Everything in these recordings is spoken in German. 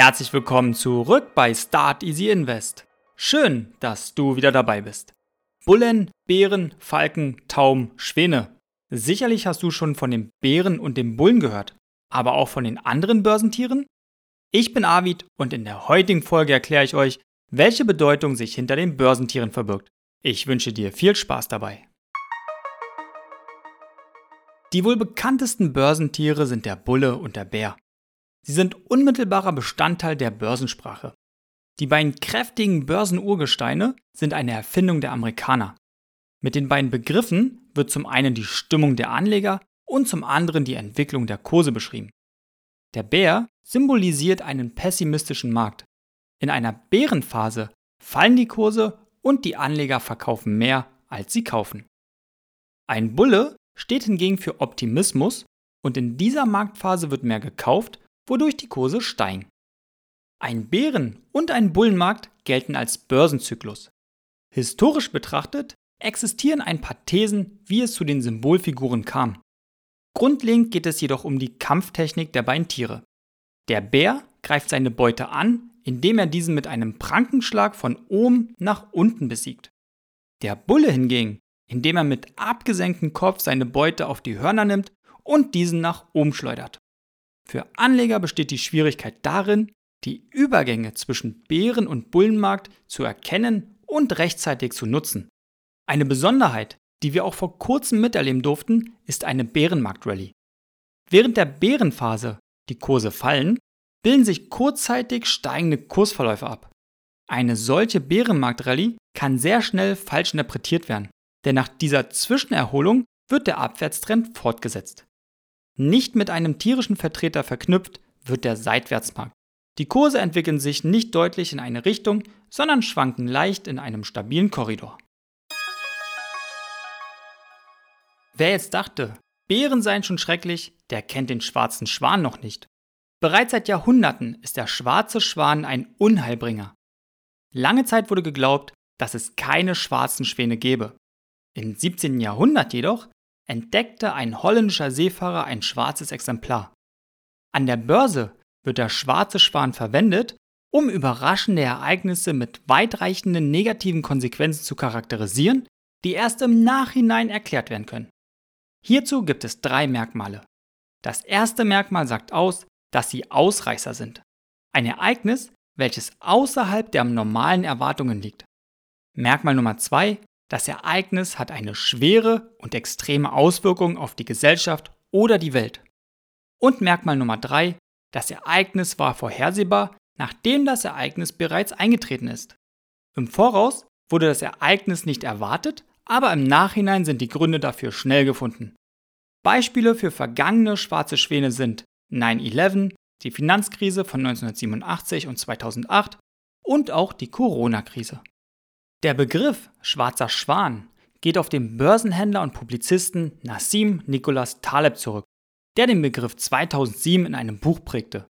Herzlich willkommen zurück bei Start Easy Invest. Schön, dass du wieder dabei bist. Bullen, Bären, Falken, Taum, Schwäne. Sicherlich hast du schon von dem Bären und dem Bullen gehört, aber auch von den anderen Börsentieren? Ich bin Arvid und in der heutigen Folge erkläre ich euch, welche Bedeutung sich hinter den Börsentieren verbirgt. Ich wünsche dir viel Spaß dabei. Die wohl bekanntesten Börsentiere sind der Bulle und der Bär. Sie sind unmittelbarer Bestandteil der Börsensprache. Die beiden kräftigen Börsenurgesteine sind eine Erfindung der Amerikaner. Mit den beiden Begriffen wird zum einen die Stimmung der Anleger und zum anderen die Entwicklung der Kurse beschrieben. Der Bär symbolisiert einen pessimistischen Markt. In einer Bärenphase fallen die Kurse und die Anleger verkaufen mehr, als sie kaufen. Ein Bulle steht hingegen für Optimismus und in dieser Marktphase wird mehr gekauft, wodurch die Kurse steigen. Ein Bären- und ein Bullenmarkt gelten als Börsenzyklus. Historisch betrachtet existieren ein paar Thesen, wie es zu den Symbolfiguren kam. Grundlegend geht es jedoch um die Kampftechnik der beiden Tiere. Der Bär greift seine Beute an, indem er diesen mit einem Prankenschlag von oben nach unten besiegt. Der Bulle hingegen, indem er mit abgesenktem Kopf seine Beute auf die Hörner nimmt und diesen nach oben schleudert. Für Anleger besteht die Schwierigkeit darin, die Übergänge zwischen Bären- und Bullenmarkt zu erkennen und rechtzeitig zu nutzen. Eine Besonderheit, die wir auch vor kurzem miterleben durften, ist eine Bärenmarktrallye. Während der Bärenphase die Kurse fallen, bilden sich kurzzeitig steigende Kursverläufe ab. Eine solche Bärenmarktrallye kann sehr schnell falsch interpretiert werden, denn nach dieser Zwischenerholung wird der Abwärtstrend fortgesetzt. Nicht mit einem tierischen Vertreter verknüpft wird der Seitwärtsmarkt. Die Kurse entwickeln sich nicht deutlich in eine Richtung, sondern schwanken leicht in einem stabilen Korridor. Wer jetzt dachte, Bären seien schon schrecklich, der kennt den schwarzen Schwan noch nicht. Bereits seit Jahrhunderten ist der schwarze Schwan ein Unheilbringer. Lange Zeit wurde geglaubt, dass es keine schwarzen Schwäne gäbe. Im 17. Jahrhundert jedoch entdeckte ein holländischer Seefahrer ein schwarzes Exemplar. An der Börse wird der schwarze Schwan verwendet, um überraschende Ereignisse mit weitreichenden negativen Konsequenzen zu charakterisieren, die erst im Nachhinein erklärt werden können. Hierzu gibt es drei Merkmale. Das erste Merkmal sagt aus, dass sie Ausreißer sind. Ein Ereignis, welches außerhalb der normalen Erwartungen liegt. Merkmal Nummer zwei, das Ereignis hat eine schwere und extreme Auswirkung auf die Gesellschaft oder die Welt. Und Merkmal Nummer drei, das Ereignis war vorhersehbar, nachdem das Ereignis bereits eingetreten ist. Im Voraus wurde das Ereignis nicht erwartet, aber im Nachhinein sind die Gründe dafür schnell gefunden. Beispiele für vergangene schwarze Schwäne sind 9-11, die Finanzkrise von 1987 und 2008 und auch die Corona-Krise. Der Begriff schwarzer Schwan geht auf den Börsenhändler und Publizisten Nassim Nicholas Taleb zurück, der den Begriff 2007 in einem Buch prägte.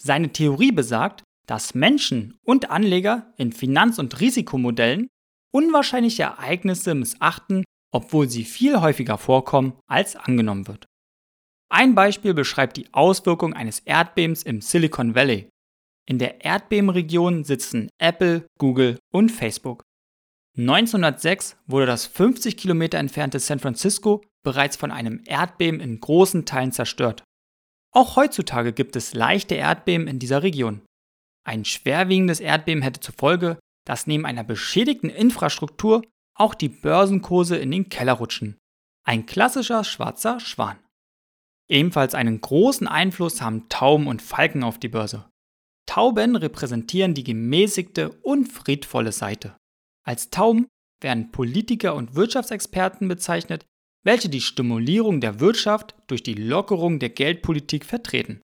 Seine Theorie besagt, dass Menschen und Anleger in Finanz- und Risikomodellen unwahrscheinliche Ereignisse missachten, obwohl sie viel häufiger vorkommen, als angenommen wird. Ein Beispiel beschreibt die Auswirkung eines Erdbebens im Silicon Valley. In der Erdbebenregion sitzen Apple, Google und Facebook. 1906 wurde das 50 Kilometer entfernte San Francisco bereits von einem Erdbeben in großen Teilen zerstört. Auch heutzutage gibt es leichte Erdbeben in dieser Region. Ein schwerwiegendes Erdbeben hätte zur Folge, dass neben einer beschädigten Infrastruktur auch die Börsenkurse in den Keller rutschen. Ein klassischer schwarzer Schwan. Ebenfalls einen großen Einfluss haben Tauben und Falken auf die Börse. Tauben repräsentieren die gemäßigte und friedvolle Seite. Als Tauben werden Politiker und Wirtschaftsexperten bezeichnet, welche die Stimulierung der Wirtschaft durch die Lockerung der Geldpolitik vertreten.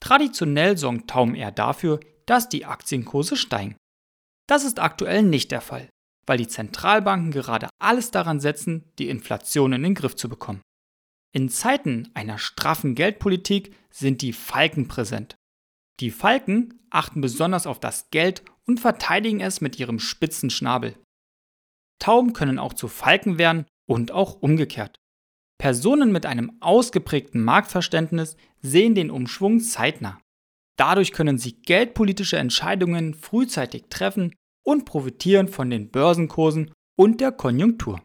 Traditionell sorgen Tauben eher dafür, dass die Aktienkurse steigen. Das ist aktuell nicht der Fall, weil die Zentralbanken gerade alles daran setzen, die Inflation in den Griff zu bekommen. In Zeiten einer straffen Geldpolitik sind die Falken präsent. Die Falken achten besonders auf das Geld und verteidigen es mit ihrem spitzen Schnabel. Tauben können auch zu Falken werden und auch umgekehrt. Personen mit einem ausgeprägten Marktverständnis sehen den Umschwung zeitnah. Dadurch können sie geldpolitische Entscheidungen frühzeitig treffen und profitieren von den Börsenkursen und der Konjunktur.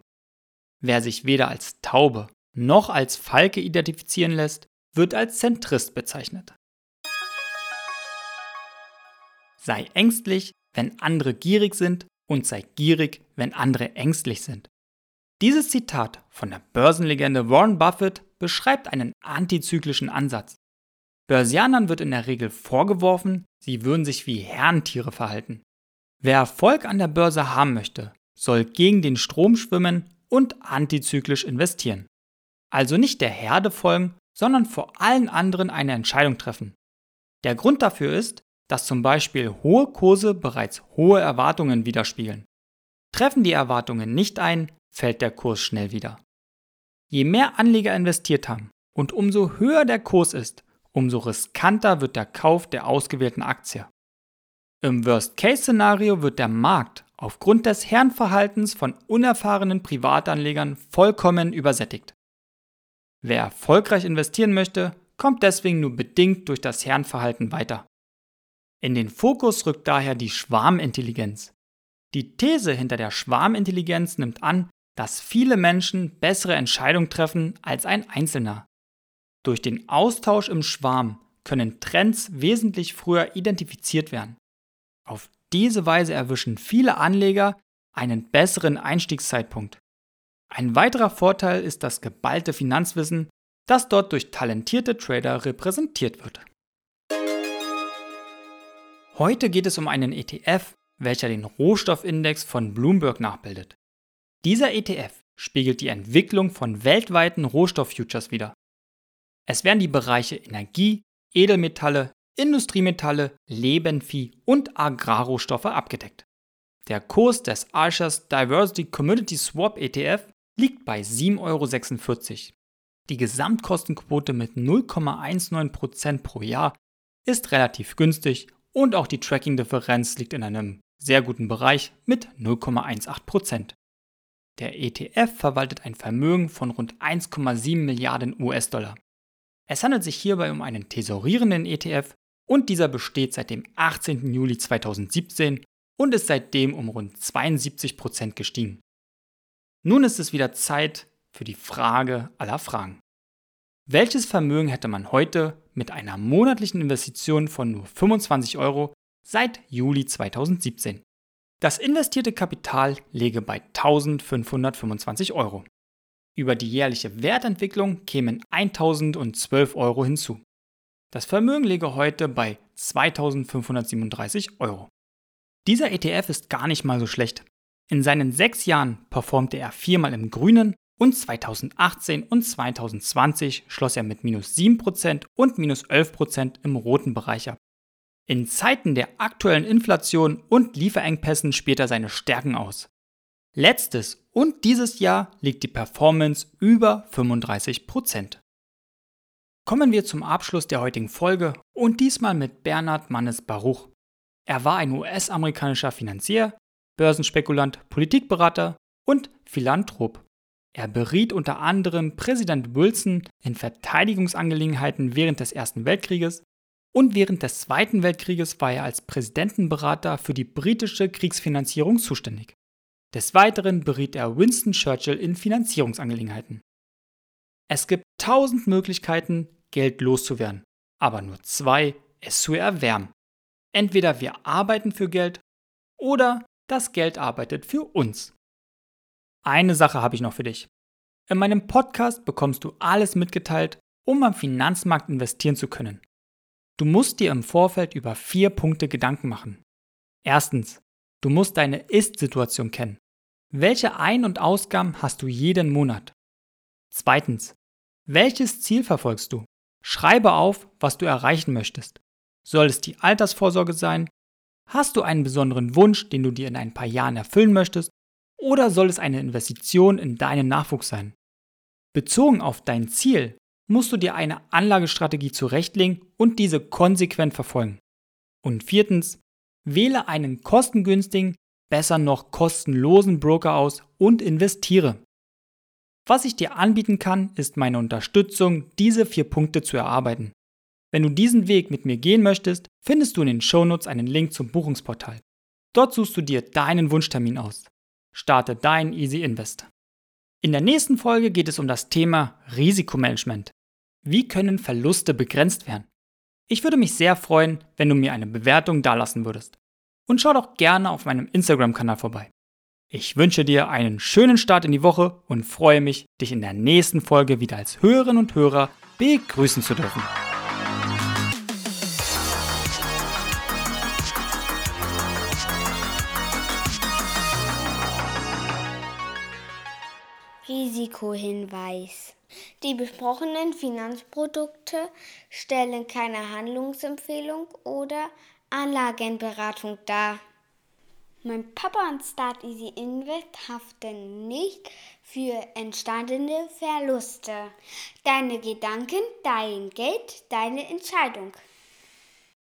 Wer sich weder als Taube noch als Falke identifizieren lässt, wird als Zentrist bezeichnet. Sei ängstlich, wenn andere gierig sind und sei gierig, wenn andere ängstlich sind. Dieses Zitat von der Börsenlegende Warren Buffett beschreibt einen antizyklischen Ansatz. Börsianern wird in der Regel vorgeworfen, sie würden sich wie Herrentiere verhalten. Wer Erfolg an der Börse haben möchte, soll gegen den Strom schwimmen und antizyklisch investieren. Also nicht der Herde folgen, sondern vor allen anderen eine Entscheidung treffen. Der Grund dafür ist, dass zum Beispiel hohe Kurse bereits hohe Erwartungen widerspiegeln. Treffen die Erwartungen nicht ein, fällt der Kurs schnell wieder. Je mehr Anleger investiert haben und umso höher der Kurs ist, umso riskanter wird der Kauf der ausgewählten Aktie. Im Worst-Case-Szenario wird der Markt aufgrund des Herrenverhaltens von unerfahrenen Privatanlegern vollkommen übersättigt. Wer erfolgreich investieren möchte, kommt deswegen nur bedingt durch das Herrenverhalten weiter. In den Fokus rückt daher die Schwarmintelligenz. Die These hinter der Schwarmintelligenz nimmt an, dass viele Menschen bessere Entscheidungen treffen als ein Einzelner. Durch den Austausch im Schwarm können Trends wesentlich früher identifiziert werden. Auf diese Weise erwischen viele Anleger einen besseren Einstiegszeitpunkt. Ein weiterer Vorteil ist das geballte Finanzwissen, das dort durch talentierte Trader repräsentiert wird. Heute geht es um einen ETF, welcher den Rohstoffindex von Bloomberg nachbildet. Dieser ETF spiegelt die Entwicklung von weltweiten Rohstofffutures wider. Es werden die Bereiche Energie, Edelmetalle, Industriemetalle, Lebendvieh und Agrarrohstoffe abgedeckt. Der Kurs des Archers Diversity Commodity Swap ETF liegt bei 7,46 Euro. Die Gesamtkostenquote mit 0,19% pro Jahr ist relativ günstig und auch die Tracking-Differenz liegt in einem sehr guten Bereich mit 0,18%. Der ETF verwaltet ein Vermögen von rund 1,7 Milliarden US-Dollar. Es handelt sich hierbei um einen tesorierenden ETF und dieser besteht seit dem 18. Juli 2017 und ist seitdem um rund 72% gestiegen. Nun ist es wieder Zeit für die Frage aller Fragen. Welches Vermögen hätte man heute mit einer monatlichen Investition von nur 25 Euro seit Juli 2017? Das investierte Kapital läge bei 1525 Euro. Über die jährliche Wertentwicklung kämen 1012 Euro hinzu. Das Vermögen läge heute bei 2537 Euro. Dieser ETF ist gar nicht mal so schlecht. In seinen sechs Jahren performte er viermal im Grünen und 2018 und 2020 schloss er mit minus 7% und minus 11% im roten Bereich ab. In Zeiten der aktuellen Inflation und Lieferengpässen spielt er seine Stärken aus. Letztes und dieses Jahr liegt die Performance über 35%. Kommen wir zum Abschluss der heutigen Folge und diesmal mit Bernhard Mannes Baruch. Er war ein US-amerikanischer Finanzier, Börsenspekulant, Politikberater und Philanthrop. Er beriet unter anderem Präsident Wilson in Verteidigungsangelegenheiten während des Ersten Weltkrieges und während des Zweiten Weltkrieges war er als Präsidentenberater für die britische Kriegsfinanzierung zuständig. Des Weiteren beriet er Winston Churchill in Finanzierungsangelegenheiten. Es gibt tausend Möglichkeiten, Geld loszuwerden, aber nur zwei, es zu erwärmen. Entweder wir arbeiten für Geld oder das Geld arbeitet für uns. Eine Sache habe ich noch für dich. In meinem Podcast bekommst du alles mitgeteilt, um am Finanzmarkt investieren zu können. Du musst dir im Vorfeld über vier Punkte Gedanken machen. Erstens, du musst deine Ist-Situation kennen. Welche Ein- und Ausgaben hast du jeden Monat? Zweitens, welches Ziel verfolgst du? Schreibe auf, was du erreichen möchtest. Soll es die Altersvorsorge sein? Hast du einen besonderen Wunsch, den du dir in ein paar Jahren erfüllen möchtest? Oder soll es eine Investition in deinen Nachwuchs sein? Bezogen auf dein Ziel musst du dir eine Anlagestrategie zurechtlegen und diese konsequent verfolgen. Und viertens, wähle einen kostengünstigen, besser noch kostenlosen Broker aus und investiere. Was ich dir anbieten kann, ist meine Unterstützung, diese vier Punkte zu erarbeiten. Wenn du diesen Weg mit mir gehen möchtest, findest du in den Shownotes einen Link zum Buchungsportal. Dort suchst du dir deinen Wunschtermin aus. Starte dein Easy Invest. In der nächsten Folge geht es um das Thema Risikomanagement. Wie können Verluste begrenzt werden? Ich würde mich sehr freuen, wenn du mir eine Bewertung dalassen würdest. Und schau doch gerne auf meinem Instagram-Kanal vorbei. Ich wünsche dir einen schönen Start in die Woche und freue mich, dich in der nächsten Folge wieder als Hörerin und Hörer begrüßen zu dürfen. Risikohinweis. Die besprochenen Finanzprodukte stellen keine Handlungsempfehlung oder Anlagenberatung dar. Mein Papa und Start Easy Invest haften nicht für entstandene Verluste. Deine Gedanken, dein Geld, deine Entscheidung.